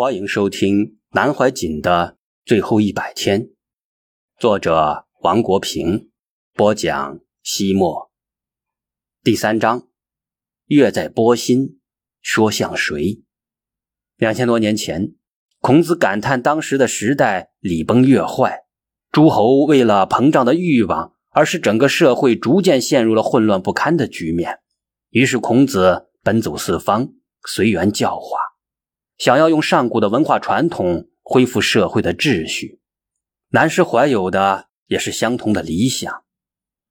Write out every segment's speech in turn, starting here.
欢迎收听南怀瑾的最后一百天，作者王国平播讲。西莫第三章，月在波心，说向谁？两千多年前，孔子感叹当时的时代礼崩乐坏，诸侯为了膨胀的欲望，而使整个社会逐渐陷入了混乱不堪的局面。于是，孔子奔走四方，随缘教化。想要用上古的文化传统恢复社会的秩序，南师怀有的也是相同的理想。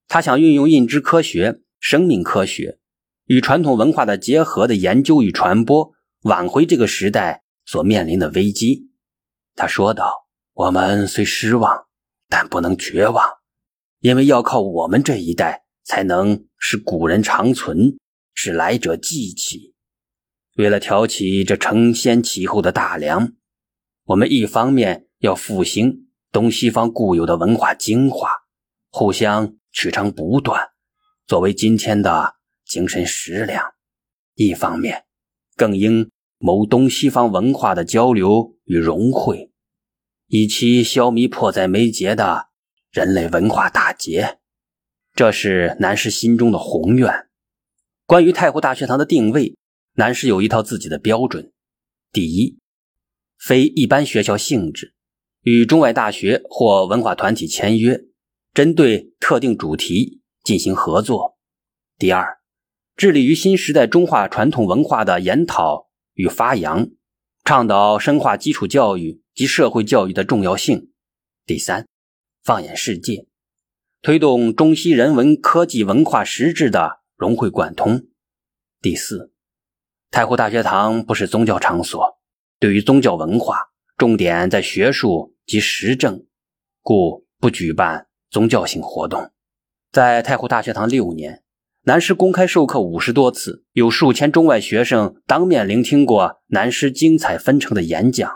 他想运用认知科学、生命科学与传统文化的结合的研究与传播，挽回这个时代所面临的危机。他说道：“我们虽失望，但不能绝望，因为要靠我们这一代才能使古人长存，使来者记起。”为了挑起这承先启后的大梁，我们一方面要复兴东西方固有的文化精华，互相取长补短，作为今天的精神食粮；一方面，更应谋东西方文化的交流与融汇，以期消弭迫在眉睫的人类文化大劫。这是南师心中的宏愿。关于太湖大学堂的定位。南师有一套自己的标准：第一，非一般学校性质，与中外大学或文化团体签约，针对特定主题进行合作；第二，致力于新时代中华传统文化的研讨与发扬，倡导深化基础教育及社会教育的重要性；第三，放眼世界，推动中西人文科技文化实质的融会贯通；第四。太湖大学堂不是宗教场所，对于宗教文化，重点在学术及实证，故不举办宗教性活动。在太湖大学堂六年，南师公开授课五十多次，有数千中外学生当面聆听过南师精彩纷呈的演讲。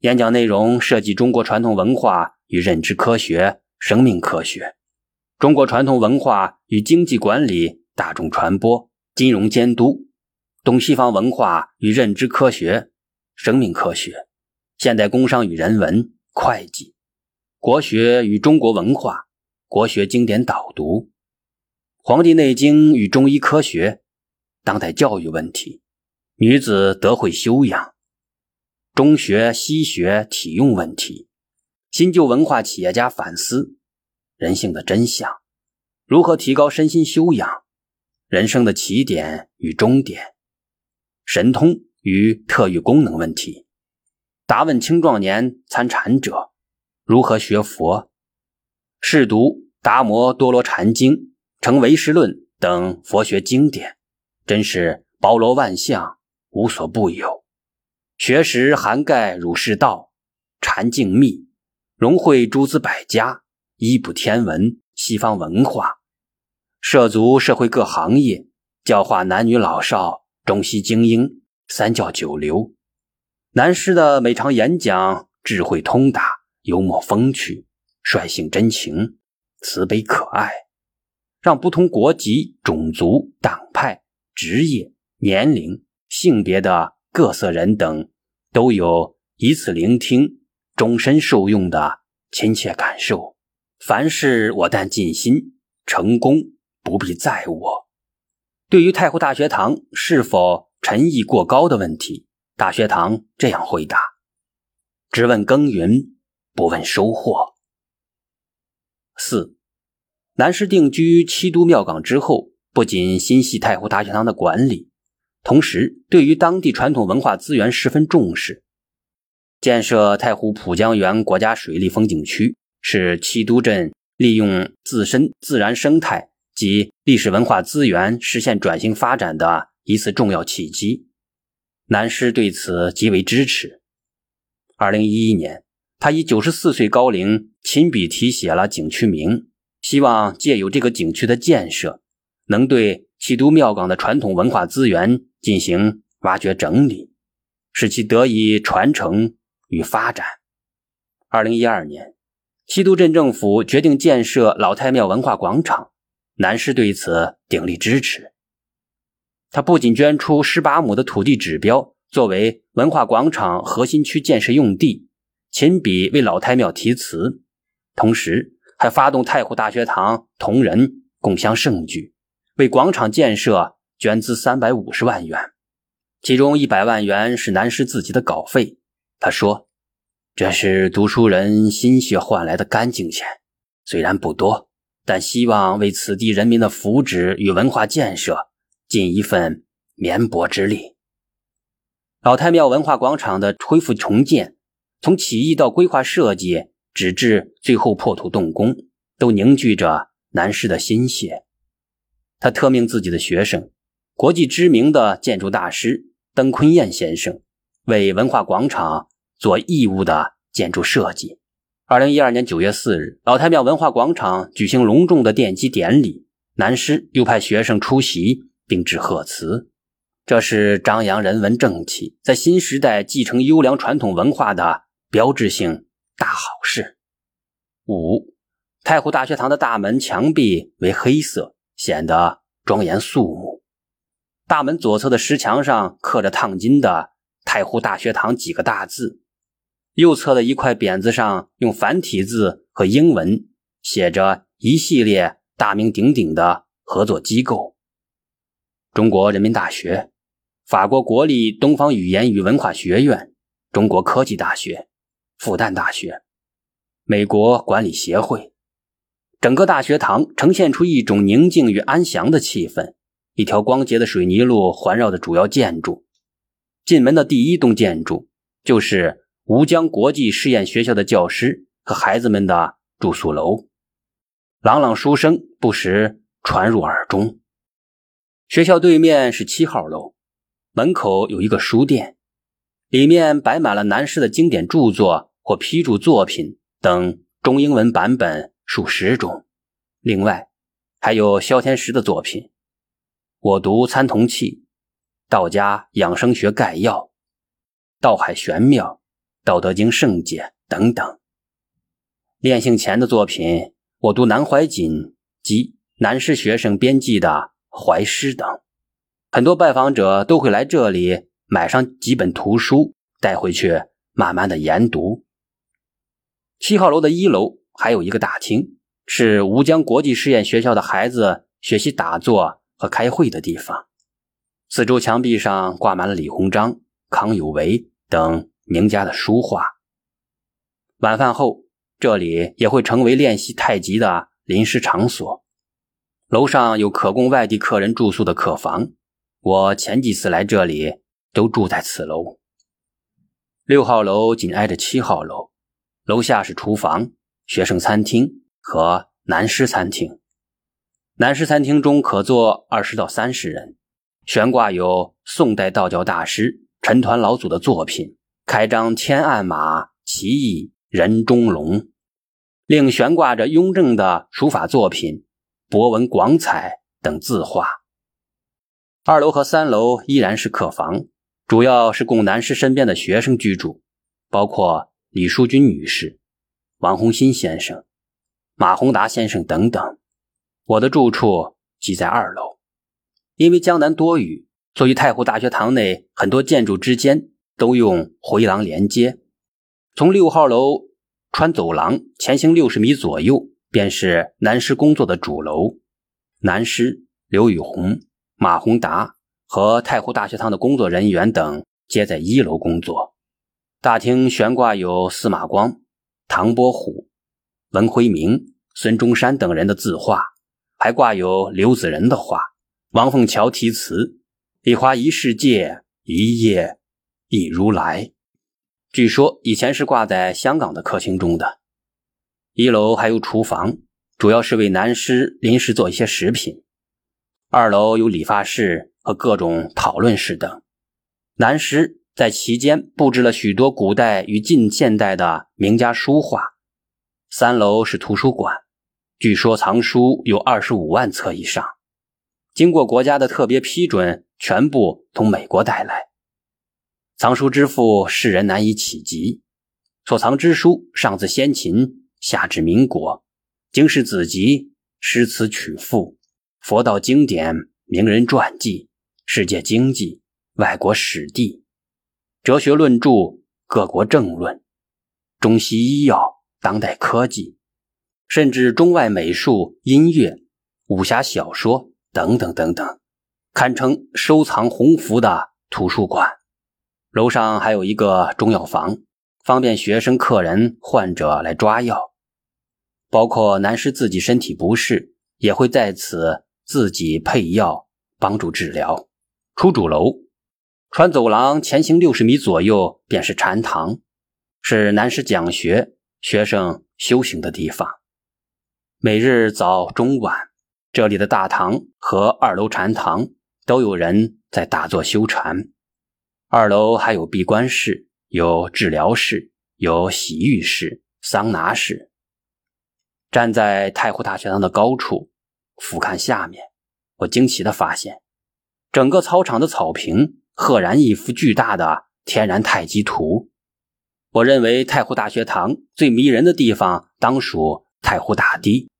演讲内容涉及中国传统文化与认知科学、生命科学，中国传统文化与经济管理、大众传播、金融监督。东西方文化与认知科学、生命科学、现代工商与人文、会计、国学与中国文化、国学经典导读、《黄帝内经》与中医科学、当代教育问题、女子德慧修养、中学西学体用问题、新旧文化企业家反思、人性的真相、如何提高身心修养、人生的起点与终点。神通与特异功能问题，答问青壮年参禅者如何学佛，试读《达摩多罗禅经》《成唯识论》等佛学经典，真是包罗万象，无所不有。学识涵盖儒释道、禅静密，融汇诸子百家、依补天文、西方文化，涉足社会各行业，教化男女老少。中西精英，三教九流，南师的每场演讲智慧通达，幽默风趣，率性真情，慈悲可爱，让不同国籍、种族、党派、职业、年龄、性别的各色人等都有以此聆听终身受用的亲切感受。凡事我但尽心，成功不必在我。对于太湖大学堂是否陈意过高的问题，大学堂这样回答：只问耕耘，不问收获。四，南师定居七都庙港之后，不仅心系太湖大学堂的管理，同时对于当地传统文化资源十分重视。建设太湖浦江源国家水利风景区，是七都镇利用自身自然生态。及历史文化资源实现转型发展的一次重要契机，南师对此极为支持。二零一一年，他以九十四岁高龄亲笔题写了景区名，希望借由这个景区的建设，能对七都庙港的传统文化资源进行挖掘整理，使其得以传承与发展。二零一二年，七都镇政府决定建设老太庙文化广场。南师对此鼎力支持。他不仅捐出十八亩的土地指标作为文化广场核心区建设用地，亲笔为老太庙题词，同时还发动太湖大学堂同仁共襄盛举，为广场建设捐资三百五十万元，其中一百万元是南师自己的稿费。他说：“这是读书人心血换来的干净钱，虽然不多，但希望为此地人民的福祉与文化建设尽一份绵薄之力。”老太庙文化广场的恢复重建，从起义到规划设计，直至最后破土动工，都凝聚着南师的心血。他特命自己的学生，国际知名的建筑大师邓坤彦先生，为文化广场做义务的建筑设计。二零一二年九月四日，老太庙文化广场举行隆重的奠基典礼，南师又派学生出席并致贺词。这是张扬人文正气，在新时代继承优良传统文化的标志性大好事。五，太湖大学堂的大门墙壁为黑色，显得庄严肃穆。大门左侧的石墙上刻着烫金的“太湖大学堂”几个大字，右侧的一块匾子上用繁体字和英文写着一系列大名鼎鼎的合作机构：中国人民大学。法国国立东方语言与文化学院、中国科技大学、复旦大学、美国管理协会，整个大学堂呈现出一种宁静与安详的气氛。一条光洁的水泥路环绕着主要建筑。进门的第一栋建筑就是吴江国际试验学校的教师和孩子们的住宿楼，朗朗书声不时传入耳中。学校对面是七号楼。门口有一个书店，里面摆满了南师的经典著作或批注作品等中英文版本数十种。另外，还有萧天石的作品《我读参同契》《道家养生学概要》《道海玄妙》《道德经圣解》等等。练性前的作品《我读南怀瑾》及南师学生编辑的《怀诗》等。很多拜访者都会来这里买上几本图书，带回去慢慢的研读。七号楼的一楼还有一个大厅，是吴江国际实验学校的孩子学习打坐和开会的地方。四周墙壁上挂满了李鸿章、康有为等名家的书画。晚饭后，这里也会成为练习太极的临时场所。楼上有可供外地客人住宿的客房。我前几次来这里都住在此楼。六号楼紧挨着七号楼，楼下是厨房、学生餐厅和南师餐厅。南师餐厅中可坐二十到三十人，悬挂有宋代道教大师陈抟老祖的作品，开张天案马、奇异人中龙，另悬挂着雍正的书法作品、博文广彩等字画。二楼和三楼依然是客房，主要是供南师身边的学生居住，包括李淑君女士、王洪新先生、马宏达先生等等。我的住处即在二楼，因为江南多雨，所以太湖大学堂内很多建筑之间都用回廊连接。从六号楼穿走廊前行六十米左右，便是南师工作的主楼。南师刘宇红。马宏达和太湖大学堂的工作人员等皆在一楼工作。大厅悬挂有司马光、唐伯虎、文辉明、孙中山等人的字画，还挂有刘子仁的画。王凤桥题词：“一花一世界，一叶一如来。”据说以前是挂在香港的客厅中的。一楼还有厨房，主要是为南师临时做一些食品。二楼有理发室和各种讨论室等。南师在其间布置了许多古代与近现代的名家书画。三楼是图书馆，据说藏书有二十五万册以上，经过国家的特别批准，全部从美国带来。藏书之富，世人难以企及。所藏之书上自先秦，下至民国，经世子集、诗词曲赋。佛道经典、名人传记、世界经济、外国史地，哲学论著、各国政论、中西医药、当代科技，甚至中外美术、音乐、武侠小说等等等等，堪称收藏鸿福的图书馆。楼上还有一个中药房，方便学生、客人、患者来抓药，包括南师自己身体不适，也会在此自己配药帮助治疗。出主楼，穿走廊前行六十米左右便是禅堂，是南师讲学、学生修行的地方。每日早、中、晚，这里的大堂和二楼禅堂都有人在打坐修禅。二楼还有闭关室，有治疗室，有洗浴室、桑拿室。站在太湖大学堂的高处，俯瞰下面，我惊奇地发现，整个操场的草坪赫然一幅巨大的天然太极图。我认为太湖大学堂最迷人的地方，当属太湖大堤，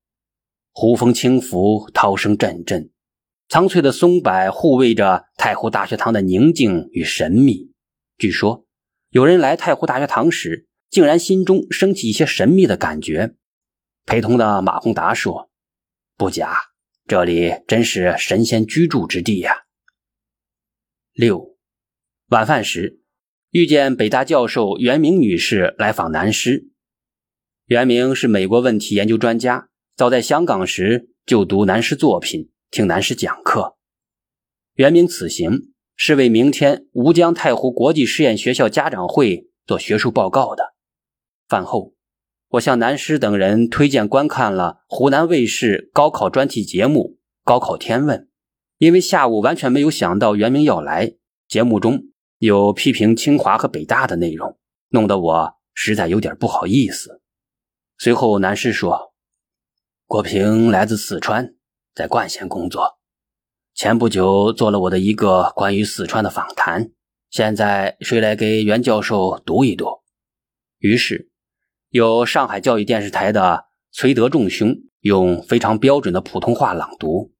湖风轻拂，涛声阵阵。苍翠的松柏护卫着太湖大学堂的宁静与神秘。据说，有人来太湖大学堂时，竟然心中升起一些神秘的感觉。陪同的马宏达说：“不假，这里真是神仙居住之地呀。”六，晚饭时，遇见北大教授袁明女士来访南师。袁明是美国问题研究专家，早在香港时就读南师作品。听南师讲课，袁明此行是为明天吴江太湖国际实验学校家长会做学术报告的。饭后，我向南师等人推荐观看了湖南卫视高考专题节目《高考天问》，因为下午完全没有想到袁明要来，节目中有批评清华和北大的内容，弄得我实在有点不好意思。随后，南师说：“国平来自四川。”在冠县工作，前不久做了我的一个关于四川的访谈。现在谁来给袁教授读一读？于是，有上海教育电视台的崔德仲兄用非常标准的普通话朗读。